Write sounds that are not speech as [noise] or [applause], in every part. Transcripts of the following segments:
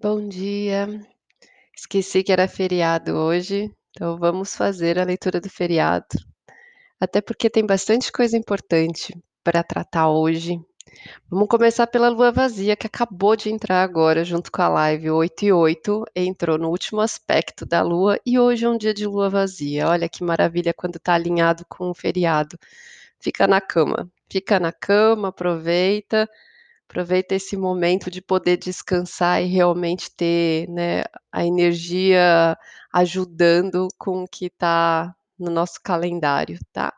Bom dia. Esqueci que era feriado hoje, então vamos fazer a leitura do feriado. Até porque tem bastante coisa importante para tratar hoje. Vamos começar pela lua vazia, que acabou de entrar agora, junto com a live 8 e 8, entrou no último aspecto da lua e hoje é um dia de lua vazia. Olha que maravilha quando está alinhado com o feriado. Fica na cama, fica na cama, aproveita Aproveita esse momento de poder descansar e realmente ter, né, a energia ajudando com o que está no nosso calendário, tá.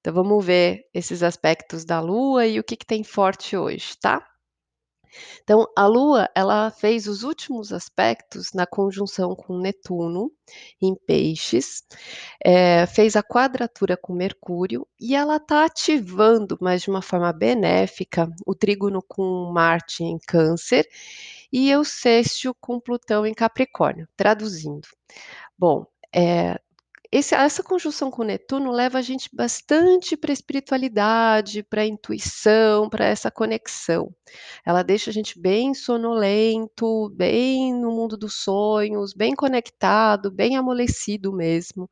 Então vamos ver esses aspectos da Lua e o que que tem forte hoje, tá. Então, a Lua, ela fez os últimos aspectos na conjunção com Netuno, em Peixes, eh, fez a quadratura com Mercúrio e ela está ativando, mas de uma forma benéfica, o trígono com Marte em Câncer e o sextil com Plutão em Capricórnio. Traduzindo, bom, eh, esse essa conjunção com Netuno leva a gente bastante para a espiritualidade, para a intuição, para essa conexão. Ela deixa a gente bem sonolento, bem no mundo dos sonhos, bem conectado, bem amolecido mesmo.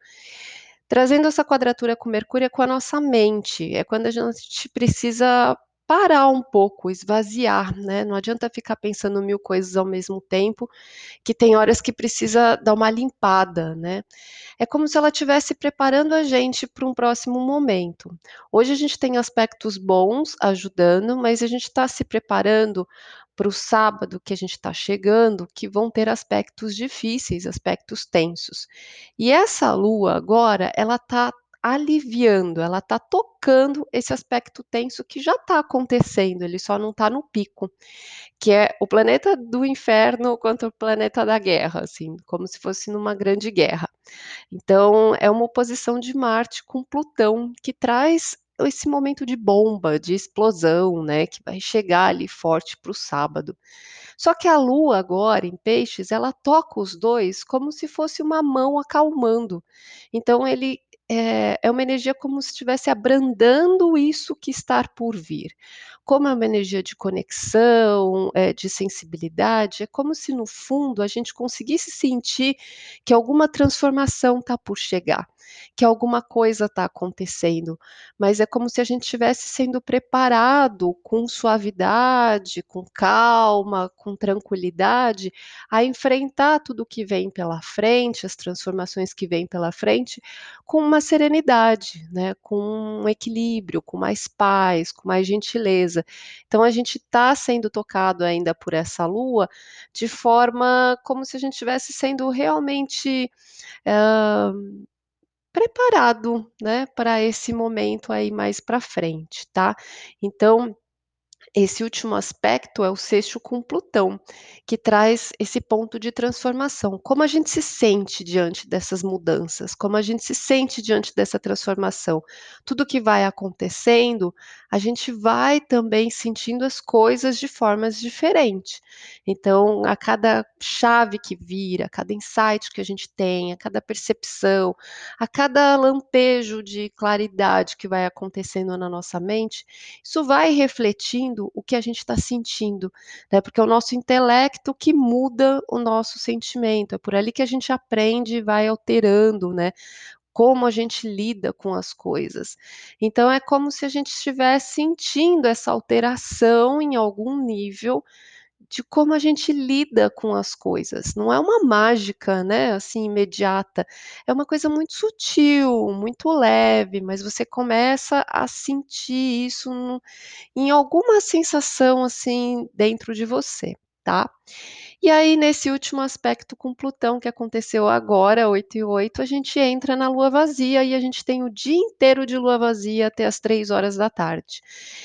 Trazendo essa quadratura com Mercúrio é com a nossa mente, é quando a gente precisa parar um pouco, esvaziar, né, não adianta ficar pensando mil coisas ao mesmo tempo, que tem horas que precisa dar uma limpada, né. É como se ela estivesse preparando a gente para um próximo momento. Hoje a gente tem aspectos bons ajudando, mas a gente está se preparando para o sábado que a gente está chegando, que vão ter aspectos difíceis, aspectos tensos. E essa lua agora, ela está aliviando, ela está tocando esse aspecto tenso que já está acontecendo, ele só não está no pico, que é o planeta do inferno contra o planeta da guerra, assim, como se fosse numa grande guerra. Então, é uma oposição de Marte com Plutão que traz esse momento de bomba, de explosão, né, que vai chegar ali forte para o sábado. Só que a Lua agora em Peixes, ela toca os dois como se fosse uma mão acalmando. Então ele é é uma energia como se estivesse abrandando isso que está por vir. Como é uma energia de conexão, eh, de sensibilidade, é como se no fundo a gente conseguisse sentir que alguma transformação está por chegar, que alguma coisa está acontecendo, mas é como se a gente estivesse sendo preparado com suavidade, com calma, com tranquilidade, a enfrentar tudo que vem pela frente, as transformações que vêm pela frente, com uma serenidade, né, com um equilíbrio, com mais paz, com mais gentileza. Então a gente está sendo tocado ainda por essa lua, de forma como se a gente estivesse sendo realmente, hã, preparado, né, para esse momento aí mais para frente, tá. Então esse último aspecto é o sexto com Plutão, que traz esse ponto de transformação. Como a gente se sente diante dessas mudanças? Como a gente se sente diante dessa transformação? Tudo que vai acontecendo, a gente vai também sentindo as coisas de formas diferentes. Então, a cada chave que vira, a cada insight que a gente tem, a cada percepção, a cada lampejo de claridade que vai acontecendo na nossa mente, isso vai refletindo o que a gente está sentindo, né, porque é o nosso intelecto que muda o nosso sentimento, é por ali que a gente aprende e vai alterando, né, como a gente lida com as coisas. Então é como se a gente estivesse sentindo essa alteração em algum nível de como a gente lida com as coisas. Não é uma mágica, né, assim, imediata. É uma coisa muito sutil, muito leve, mas você começa a sentir isso no em alguma sensação, assim, dentro de você, tá. E aí, nesse último aspecto com Plutão, que aconteceu agora, 8 e 8, a gente entra na lua vazia e a gente tem o dia inteiro de lua vazia até as 15h.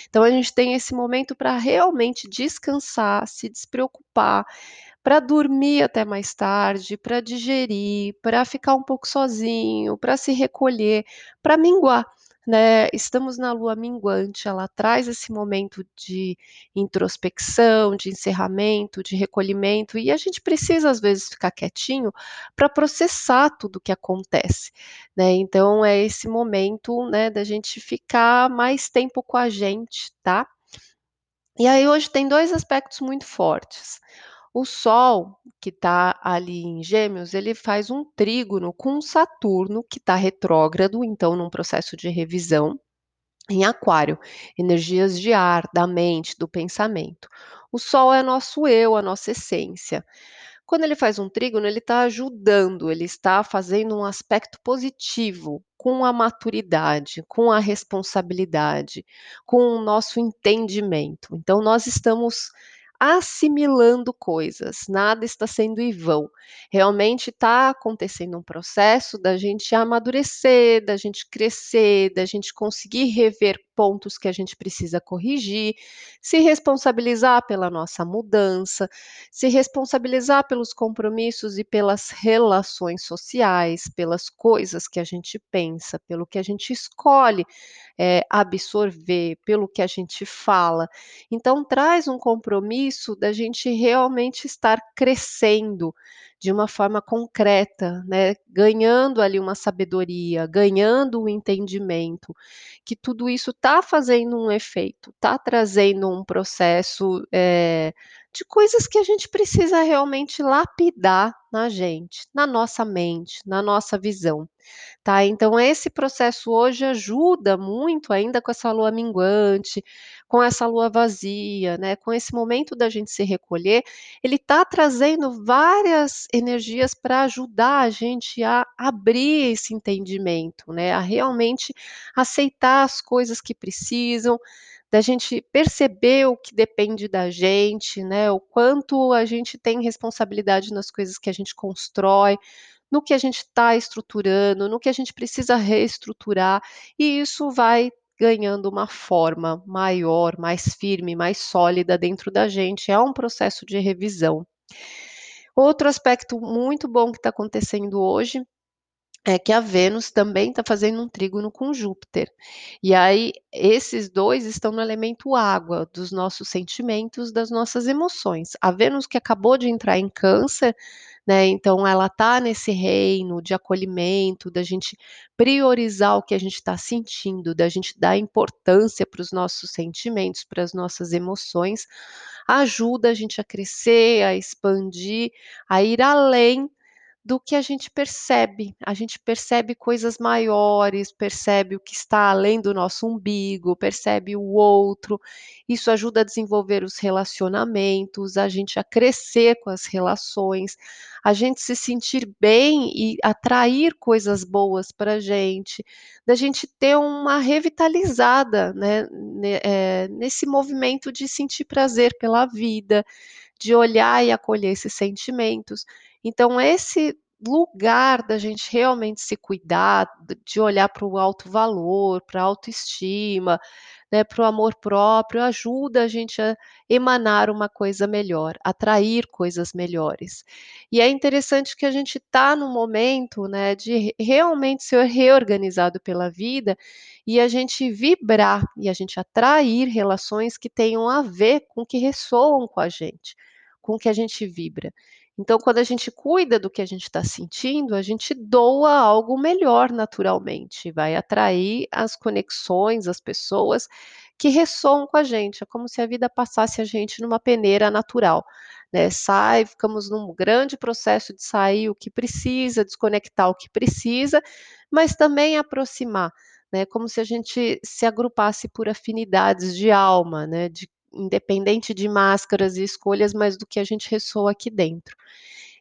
Então a gente tem esse momento para realmente descansar, se despreocupar, para dormir até mais tarde, para digerir, para ficar um pouco sozinho, para se recolher, para minguar, né. Estamos na lua minguante, ela traz esse momento de introspecção, de encerramento, de recolhimento, e a gente precisa às vezes ficar quietinho para processar tudo o que acontece, né. Então é esse momento, né, da gente ficar mais tempo com a gente, tá. E aí hoje tem 2 aspectos muito fortes. O Sol, que está ali em Gêmeos, ele faz um trígono com Saturno, que está retrógrado, então num processo de revisão, em Aquário, energias de ar, da mente, do pensamento. O Sol é nosso eu, a nossa essência. Quando ele faz um trígono, ele está ajudando, ele está fazendo um aspecto positivo com a maturidade, com a responsabilidade, com o nosso entendimento. Então, nós estamos assimilando coisas, nada está sendo em vão. Realmente está acontecendo um processo da gente amadurecer, da gente crescer, da gente conseguir rever pontos que a gente precisa corrigir, se responsabilizar pela nossa mudança, se responsabilizar pelos compromissos e pelas relações sociais, pelas coisas que a gente pensa, pelo que a gente escolhe é, absorver, pelo que a gente fala. Então, traz um compromisso da gente realmente estar crescendo de uma forma concreta, né? ganhando ali uma sabedoria, ganhando um entendimento, que tudo isso está fazendo um efeito, está trazendo um processo é, de coisas que a gente precisa realmente lapidar na gente, na nossa mente, na nossa visão. Tá, então esse processo hoje ajuda muito ainda com essa lua minguante, com essa lua vazia, né, com esse momento da gente se recolher, ele está trazendo várias energias para ajudar a gente a abrir esse entendimento, né, a realmente aceitar as coisas que precisam, da gente perceber o que depende da gente, né, o quanto a gente tem responsabilidade nas coisas que a gente constrói, no que a gente está estruturando, no que a gente precisa reestruturar, e isso vai ganhando uma forma maior, mais firme, mais sólida dentro da gente. É um processo de revisão. Outro aspecto muito bom que está acontecendo hoje é que a Vênus também está fazendo um trígono com Júpiter. E aí, esses dois estão no elemento água, dos nossos sentimentos, das nossas emoções. A Vênus, que acabou de entrar em Câncer, né? Então, ela está nesse reino de acolhimento, da gente priorizar o que a gente está sentindo, da gente dar importância para os nossos sentimentos, para as nossas emoções, ajuda a gente a crescer, a expandir, a ir além do que a gente percebe. A gente percebe coisas maiores, percebe o que está além do nosso umbigo, percebe o outro. Isso ajuda a desenvolver os relacionamentos, a gente a crescer com as relações, a gente se sentir bem e atrair coisas boas para a gente, da gente ter uma revitalizada né, é, nesse movimento de sentir prazer pela vida, de olhar e acolher esses sentimentos. Então, esse lugar da gente realmente se cuidar, de olhar para o alto valor, para a autoestima, né, para o amor próprio, ajuda a gente a emanar uma coisa melhor, atrair coisas melhores. E é interessante que a gente está no momento né, de realmente ser reorganizado pela vida e a gente vibrar e a gente atrair relações que tenham a ver com que ressoam com a gente, com que a gente vibra. Então, quando a gente cuida do que a gente está sentindo, a gente doa algo melhor naturalmente, vai atrair as conexões, as pessoas que ressoam com a gente. É como se a vida passasse a gente numa peneira natural. Né? Sai, ficamos num grande processo de sair o que precisa, desconectar o que precisa, mas também aproximar. Né, como se a gente se agrupasse por afinidades de alma, né, de independente de máscaras e escolhas, mas do que a gente ressoa aqui dentro.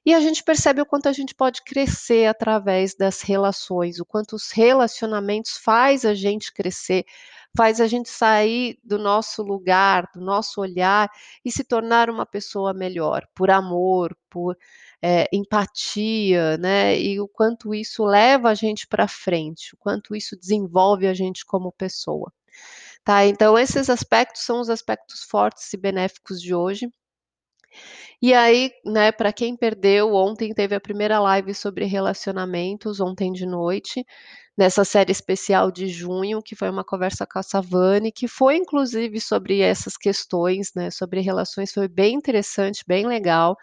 E a gente percebe o quanto a gente pode crescer através das relações, o quanto os relacionamentos faz a gente crescer, faz a gente sair do nosso lugar, do nosso olhar e se tornar uma pessoa melhor, por amor, por é, empatia, né? E o quanto isso leva a gente para frente, o quanto isso desenvolve a gente como pessoa. Tá, então esses aspectos são os aspectos fortes e benéficos de hoje. E aí, né, para quem perdeu, ontem teve a primeira live sobre relacionamentos, ontem de noite, nessa série especial de junho, que foi uma conversa com a Savane, que foi inclusive sobre essas questões, né, sobre relações, foi bem interessante, bem legal.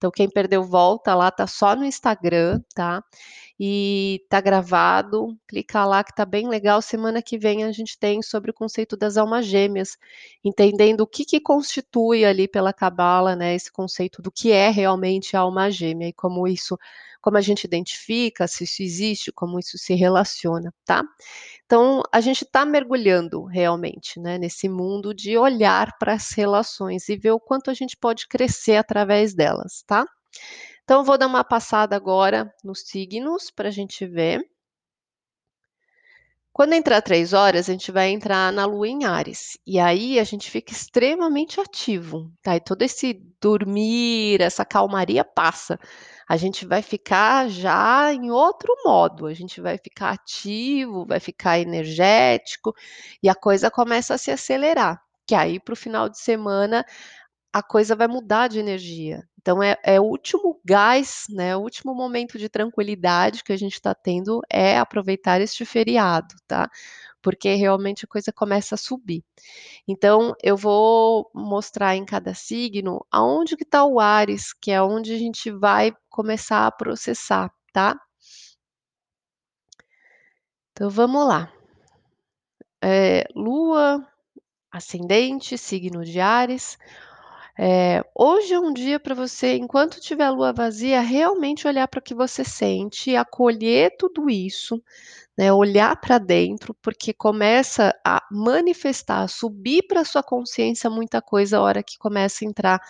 Então quem perdeu volta lá, tá só no Instagram, tá? E tá gravado, clica lá que tá bem legal. Semana que vem a gente tem sobre o conceito das almas gêmeas, entendendo o que que constitui ali pela cabala, né, esse conceito do que é realmente a alma gêmea e como isso como a gente identifica, se isso existe, como isso se relaciona, tá? Então, a gente está mergulhando realmente né, nesse mundo de olhar para as relações e ver o quanto a gente pode crescer através delas, tá? Então, vou dar uma passada agora nos signos para a gente ver. Quando entrar três horas, a gente vai entrar na lua em Ares. E aí a gente fica extremamente ativo, tá? E todo esse dormir, essa calmaria passa. A gente vai ficar já em outro modo, a gente vai ficar ativo, vai ficar energético e a coisa começa a se acelerar. Que aí para o final de semana a coisa vai mudar de energia. Então é, é o último gás, né? O último momento de tranquilidade que a gente está tendo é aproveitar este feriado, tá? Porque realmente a coisa começa a subir. Então eu vou mostrar em cada signo aonde que está o Ares, que é onde a gente vai começar a processar, tá? Então vamos lá. É, Lua, ascendente, signo de Ares. É, hoje é um dia para você, enquanto tiver a lua vazia, realmente olhar para o que você sente, acolher tudo isso, né, olhar para dentro, porque começa a manifestar, a subir para sua consciência muita coisa a hora que começa a entrar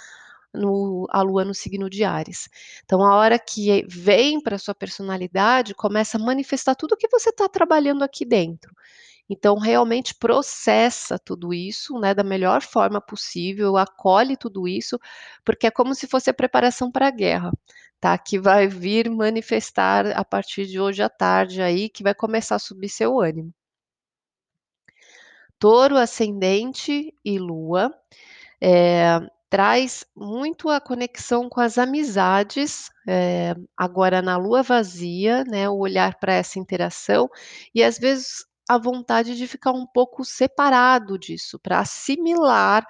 no, a lua no signo de Ares. Então, a hora que vem para sua personalidade, começa a manifestar tudo que você está trabalhando aqui dentro. Então, realmente processa tudo isso, né, da melhor forma possível, acolhe tudo isso, porque é como se fosse a preparação para a guerra, tá? Que vai vir manifestar a partir de hoje à tarde aí, que vai começar a subir seu ânimo. Touro, ascendente e lua. É, traz muito a conexão com as amizades, é, agora na lua vazia, né, o olhar para essa interação, e às vezes a vontade de ficar um pouco separado disso, para assimilar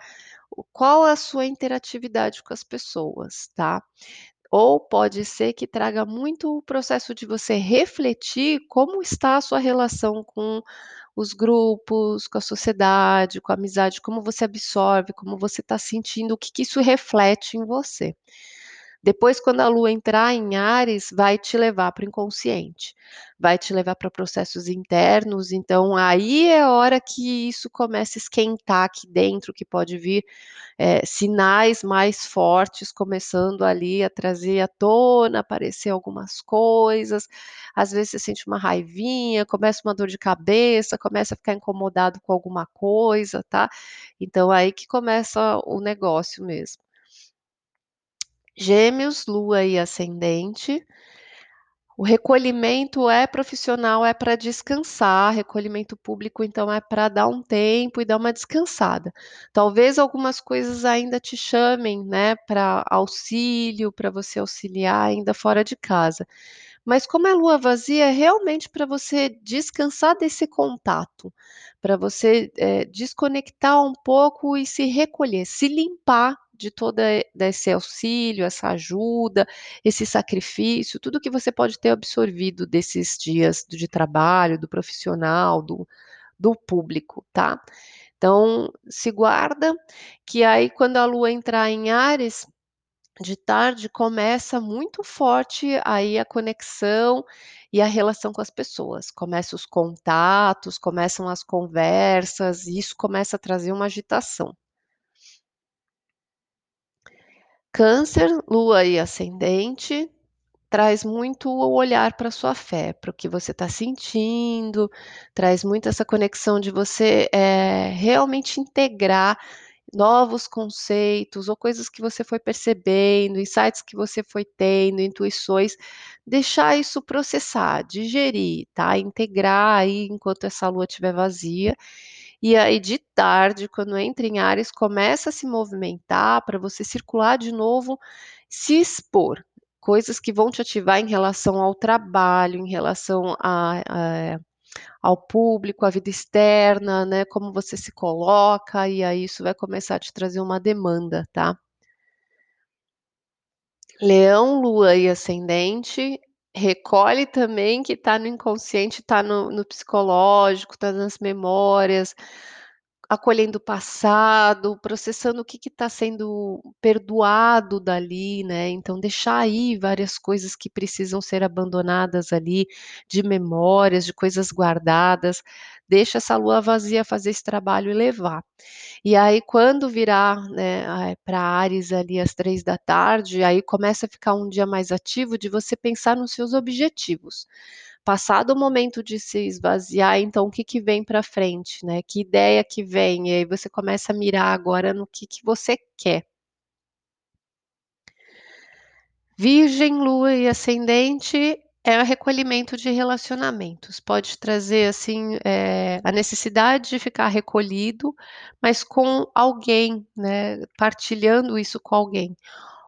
qual a sua interatividade com as pessoas, tá? Ou pode ser que traga muito o processo de você refletir como está a sua relação com os grupos, com a sociedade, com a amizade, como você absorve, como você está sentindo, o que, que isso reflete em você. Depois, quando a lua entrar em Ares, vai te levar para o inconsciente, vai te levar para processos internos. Então, aí é hora que isso começa a esquentar aqui dentro, que pode vir é, sinais mais fortes começando ali a trazer à tona, aparecer algumas coisas. Às vezes você sente uma raivinha, começa uma dor de cabeça, começa a ficar incomodado com alguma coisa, tá? Então, aí que começa o negócio mesmo. Gêmeos, Lua e ascendente. O recolhimento é profissional, é para descansar, recolhimento público, então, é para dar um tempo e dar uma descansada. Talvez algumas coisas ainda te chamem, né, para auxílio, para você auxiliar ainda fora de casa. Mas como é lua vazia, é realmente para você descansar desse contato, para você é, desconectar um pouco e se recolher, se limpar de todo esse auxílio, essa ajuda, esse sacrifício, tudo que você pode ter absorvido desses dias de trabalho, do profissional, do, do público, tá? Então, se guarda, que aí quando a lua entrar em Ares, de tarde começa muito forte aí a conexão e a relação com as pessoas. Começam os contatos, começam as conversas, e isso começa a trazer uma agitação. Câncer, lua e ascendente, traz muito o olhar para sua fé, para o que você está sentindo, traz muito essa conexão de você é, realmente integrar novos conceitos ou coisas que você foi percebendo, insights que você foi tendo, intuições, deixar isso processar, digerir, tá? Integrar aí enquanto essa lua estiver vazia e aí, de tarde, quando entra em Ares, começa a se movimentar para você circular de novo, se expor. Coisas que vão te ativar em relação ao trabalho, em relação a, a, ao público, à vida externa, né? Como você se coloca, e aí isso vai começar a te trazer uma demanda, tá? Leão, Lua e Ascendente, recolhe também que está no inconsciente, está no no psicológico, está nas memórias, acolhendo o passado, processando o que está sendo perdoado dali, né, então deixar ir várias coisas que precisam ser abandonadas ali, de memórias, de coisas guardadas, deixa essa lua vazia fazer esse trabalho e levar. E aí quando virar, né, para Áries ali às 15h, aí começa a ficar um dia mais ativo de você pensar nos seus objetivos. Passado o momento de se esvaziar, então o que que vem para frente, né, que ideia que vem, e aí você começa a mirar agora no que que você quer. Virgem, Lua e Ascendente é o recolhimento de relacionamentos, pode trazer, assim, eh, a necessidade de ficar recolhido, mas com alguém, né, partilhando isso com alguém.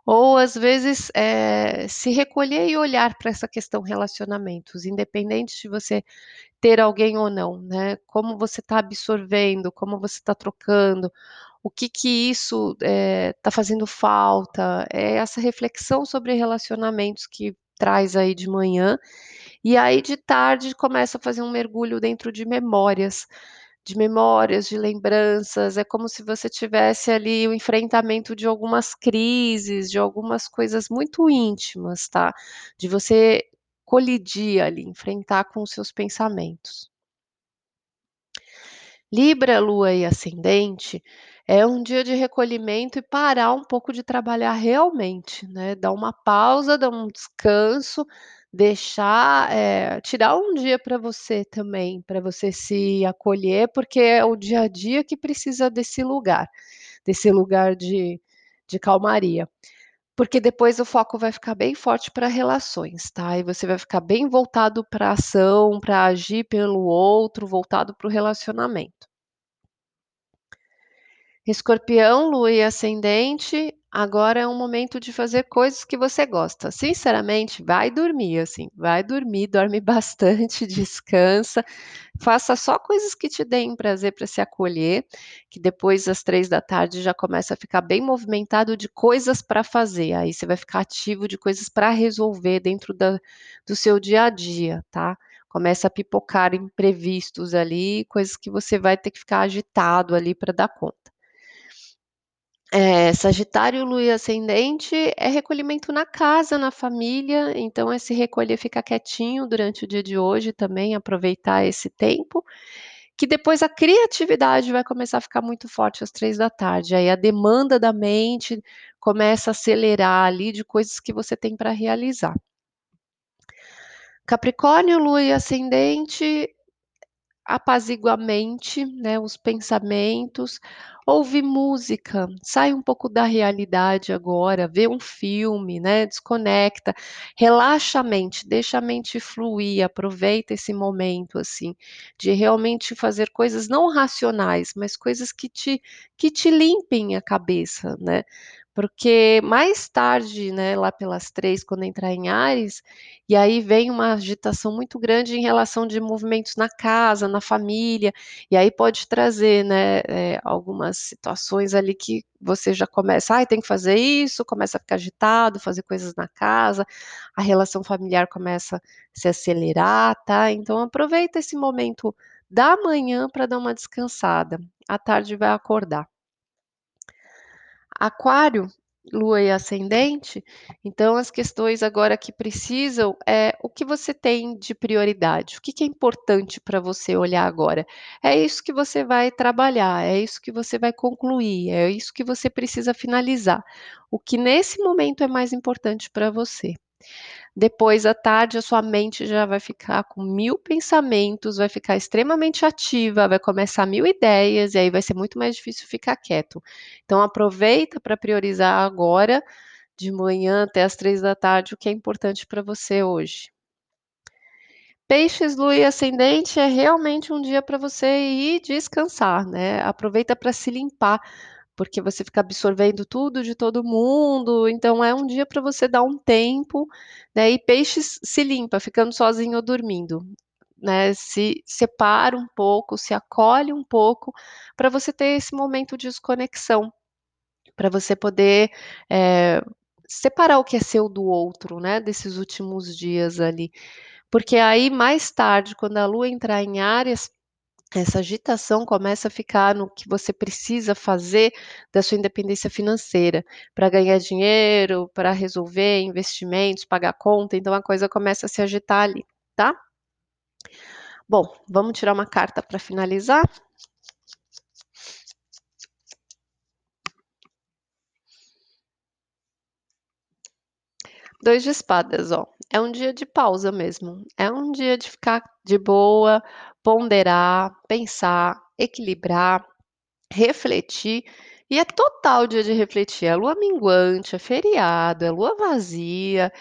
Ou às vezes, eh, se recolher e olhar para essa questão relacionamentos, independente de você ter alguém ou não, né, como você está absorvendo, como você está trocando, o que que isso, eh, está fazendo falta, é essa reflexão sobre relacionamentos que traz aí de manhã, e aí de tarde começa a fazer um mergulho dentro de memórias, de memórias, de lembranças, é como se você tivesse ali o enfrentamento de algumas crises, de algumas coisas muito íntimas, tá, de você colidir ali, enfrentar com os seus pensamentos. Libra, Lua e Ascendente, é um dia de recolhimento e parar um pouco de trabalhar realmente, né, dar uma pausa, dar um descanso, deixar, eh, tirar um dia para você também, para você se acolher, porque é o dia a dia que precisa desse lugar, desse lugar de de calmaria. Porque depois o foco vai ficar bem forte para relações, tá, e você vai ficar bem voltado pra ação, pra agir pelo outro, voltado para o relacionamento. Escorpião, Lua e Ascendente, agora é um momento de fazer coisas que você gosta. Sinceramente, vai dormir, assim, vai dormir, [laughs] dorme bastante, descansa, faça só coisas que te deem prazer para se acolher, que depois das 15h já começa a ficar bem movimentado de coisas para fazer, aí você vai ficar ativo de coisas para resolver dentro da do seu dia a dia, tá. Começa a pipocar imprevistos ali, coisas que você vai ter que ficar agitado ali para dar conta. É, Sagitário, Lua e Ascendente é recolhimento na casa, na família, então é se recolher, ficar quietinho durante o dia de hoje também, aproveitar esse tempo, que depois a criatividade vai começar a ficar muito forte às 15h, aí a demanda da mente começa a acelerar ali de coisas que você tem para realizar. Capricórnio, Lua e Ascendente, apazigua a mente, né, os pensamentos, ouvir música, sai um pouco da realidade agora, vê um filme, né, desconecta, relaxa a mente, deixa a mente fluir, aproveita esse momento, assim, de realmente fazer coisas não racionais, mas coisas que te que te limpem a cabeça, né. Porque mais tarde, né, lá pelas 15h quando entrar em Áries, e aí vem uma agitação muito grande em relação de movimentos na casa, na família, e aí pode trazer, né, eh, algumas situações ali que você já começa: "Ai, tem que fazer isso", começa a ficar agitado, fazer coisas na casa, a relação familiar começa se acelerar, tá. Então aproveita esse momento da manhã para dar uma descansada, à tarde vai acordar. Aquário, Lua e Ascendente, então as questões agora que precisam, é o que você tem de prioridade, o que que é importante para você olhar agora? É isso que você vai trabalhar, é isso que você vai concluir, é isso que você precisa finalizar, o que nesse momento é mais importante para você. Depois à tarde a sua mente já vai ficar com 1000 pensamentos, vai ficar extremamente ativa, vai começar 1000 ideias, e aí vai ser muito mais difícil ficar quieto. Então aproveita para priorizar agora, de manhã até às 15h, o que é importante para você hoje. Peixes, Lua e Ascendente é realmente um dia para você ir descansar, né, aproveita para se limpar, porque você fica absorvendo tudo de todo mundo, então é um dia para você dar um tempo, né, e Peixes se limpa ficando sozinho ou dormindo, né, se separa um pouco, se acolhe um pouco, para você ter esse momento de desconexão, para você poder, eh, separar o que é seu do outro, né, desses últimos dias ali. Porque aí mais tarde, quando a lua entrar em Áries, essa agitação começa a ficar no que você precisa fazer da sua independência financeira, para ganhar dinheiro, para resolver investimentos, pagar conta, então a coisa começa a se agitar ali, tá? Bom, vamos tirar uma carta para finalizar? Dois de espadas, ó. É um dia de pausa mesmo. É um dia de ficar de boa, ponderar, pensar, equilibrar, refletir. E é total dia de refletir. É lua minguante, é feriado, é lua vazia.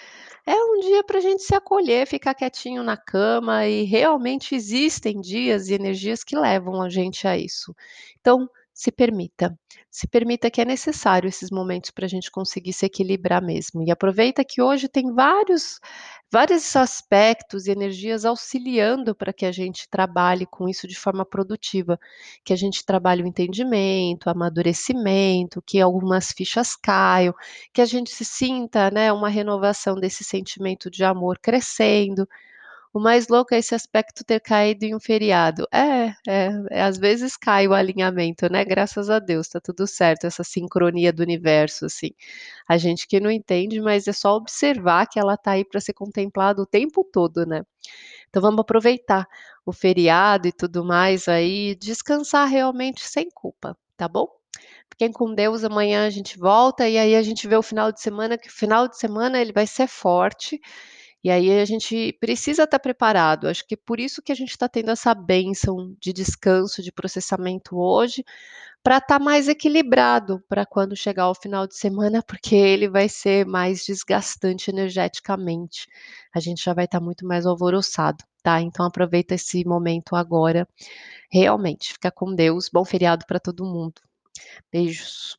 É um dia para a gente se acolher, ficar quietinho na cama e realmente existem dias e energias que levam a gente a isso. Então, se permita. Se permita que é necessário esses momentos para a gente conseguir se equilibrar mesmo. E aproveita que hoje tem vários, vários aspectos e energias auxiliando para que a gente trabalhe com isso de forma produtiva. Que a gente trabalhe o entendimento, o amadurecimento, que algumas fichas caiam, que a gente se sinta né, uma renovação desse sentimento de amor crescendo. O mais louco é esse aspecto ter caído em um feriado. É, é, é, às vezes cai o alinhamento, né? Graças a Deus, tá tudo certo, essa sincronia do universo, assim. A gente que não entende, mas é só observar que ela tá aí para ser contemplada o tempo todo, né? Então vamos aproveitar o feriado e tudo mais aí, descansar realmente sem culpa, tá bom? Fiquem com Deus, amanhã a gente volta e aí a gente vê o final de semana, que o final de semana ele vai ser forte e aí a gente precisa estar preparado. Acho que é por isso que a gente está tendo essa bênção de descanso, de processamento hoje, para estar tá mais equilibrado para quando chegar o final de semana, porque ele vai ser mais desgastante energeticamente. A gente já vai estar tá muito mais alvoroçado, tá? Então aproveita esse momento agora. Realmente, fica com Deus. Bom feriado para todo mundo. Beijos.